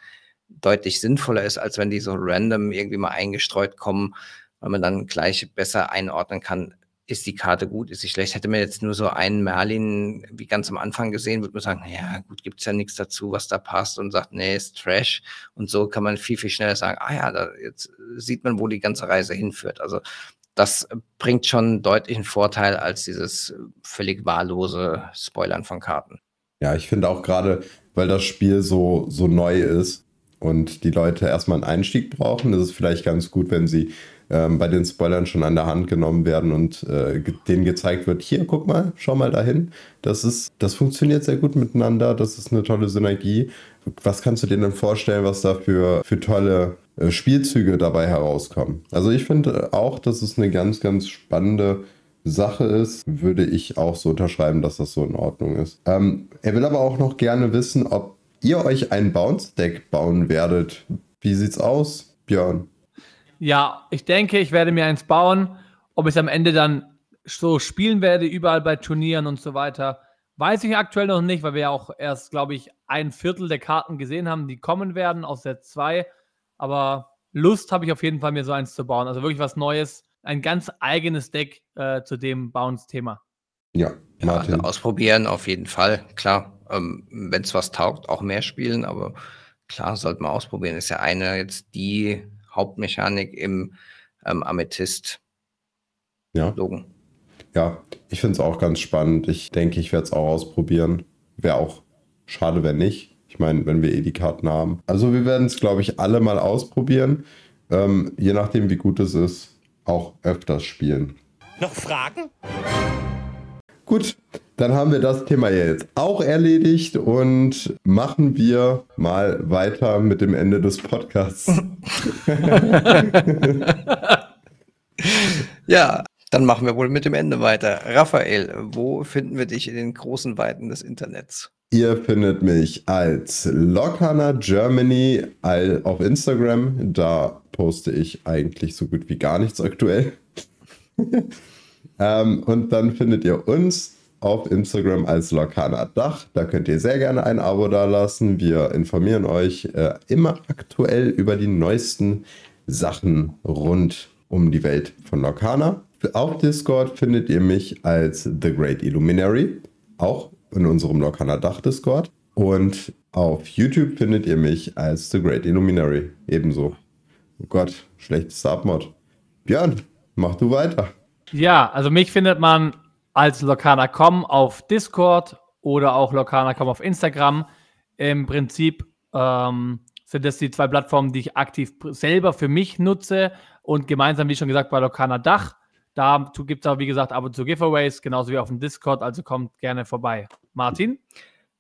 deutlich sinnvoller ist, als wenn die so random irgendwie mal eingestreut kommen, weil man dann gleich besser einordnen kann, ist die Karte gut, ist sie schlecht? Hätte man jetzt nur so einen Merlin wie ganz am Anfang gesehen, würde man sagen, naja, gut, gibt's ja nichts dazu, was da passt und sagt, nee, ist Trash. Und so kann man viel, viel schneller sagen, ah ja, da, jetzt sieht man, wo die ganze Reise hinführt. Also das bringt schon einen deutlichen Vorteil als dieses völlig wahllose Spoilern von Karten. Ja, ich finde auch gerade, weil das Spiel so, so neu ist und die Leute erstmal einen Einstieg brauchen, ist es vielleicht ganz gut, wenn sie ähm, bei den Spoilern schon an der Hand genommen werden und äh, denen gezeigt wird, hier, guck mal, schau mal dahin. Das ist, das funktioniert sehr gut miteinander, das ist eine tolle Synergie. Was kannst du dir denn vorstellen, was da für, für tolle äh, Spielzüge dabei herauskommen? Also ich finde auch, dass es eine ganz, ganz spannende Sache ist, würde ich auch so unterschreiben, dass das so in Ordnung ist. Ähm, er will aber auch noch gerne wissen, ob ihr euch ein Bounce-Deck bauen werdet. Wie sieht's aus, Björn? Ja, ich denke, ich werde mir eins bauen. Ob ich es am Ende dann so spielen werde, überall bei Turnieren und so weiter, weiß ich aktuell noch nicht, weil wir ja auch erst, glaube ich, ein Viertel der Karten gesehen haben, die kommen werden aus Set 2. Aber Lust habe ich auf jeden Fall, mir so eins zu bauen. Also wirklich was Neues, ein ganz eigenes Deck äh, zu dem Bounce-Thema. Ja, Martin. Ja, also ausprobieren auf jeden Fall, klar. Ähm, Wenn es was taugt, auch mehr spielen, aber klar, sollte man ausprobieren. Ist ja eine jetzt die Hauptmechanik im ähm, Amethyst. Ja. Logen. Ja, ich finde es auch ganz spannend. Ich denke, ich werde es auch ausprobieren. Wäre auch schade, wenn nicht. Ich meine, wenn wir eh die Karten haben. Also wir werden es, glaube ich, alle mal ausprobieren. Ähm, je nachdem, wie gut es ist, auch öfters spielen. Noch Fragen? Gut, dann haben wir das Thema jetzt auch erledigt und machen wir mal weiter mit dem Ende des Podcasts. ja, dann machen wir wohl mit dem Ende weiter. Raphael, wo finden wir dich in den großen Weiten des Internets? Ihr findet mich als Lokana Germany auf Instagram. Da poste ich eigentlich so gut wie gar nichts aktuell. ähm, und dann findet ihr uns auf Instagram als Lokana Dach. Da könnt ihr sehr gerne ein Abo dalassen. Wir informieren euch äh, immer aktuell über die neuesten Sachen rund um die Welt von Lokana. Auf Discord findet ihr mich als The Great Illuminary, auch in unserem Lokana Dach Discord. Und auf YouTube findet ihr mich als The Great Illuminary, ebenso. Oh Gott, schlechtes Submod. Björn, mach du weiter. Ja, also mich findet man als Lokana.com auf Discord oder auch Lokana.com auf Instagram. Im Prinzip ähm, sind das die zwei Plattformen, die ich aktiv selber für mich nutze und gemeinsam, wie schon gesagt, bei Lokana Dach. Da gibt es auch, wie gesagt, ab und zu Giveaways, genauso wie auf dem Discord, also kommt gerne vorbei. Martin?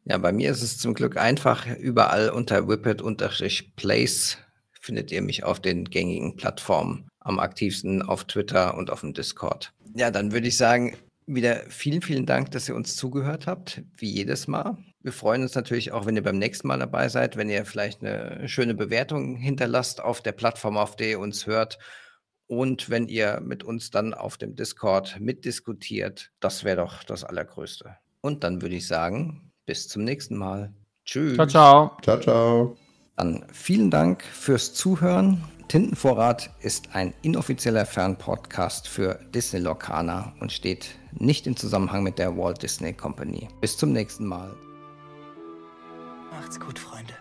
Ja, bei mir ist es zum Glück einfach. Überall unter whippet-place findet ihr mich auf den gängigen Plattformen. Am aktivsten auf Twitter und auf dem Discord. Ja, dann würde ich sagen, wieder vielen, vielen Dank, dass ihr uns zugehört habt, wie jedes Mal. Wir freuen uns natürlich auch, wenn ihr beim nächsten Mal dabei seid, wenn ihr vielleicht eine schöne Bewertung hinterlasst auf der Plattform, auf der ihr uns hört. Und wenn ihr mit uns dann auf dem Discord mitdiskutiert, das wäre doch das Allergrößte. Und dann würde ich sagen, bis zum nächsten Mal. Tschüss. Ciao, ciao. Ciao, ciao. Dann vielen Dank fürs Zuhören. Tintenvorrat ist ein inoffizieller Fernpodcast für Disney Lorcaner und steht nicht im Zusammenhang mit der Walt Disney Company. Bis zum nächsten Mal. Macht's gut, Freunde.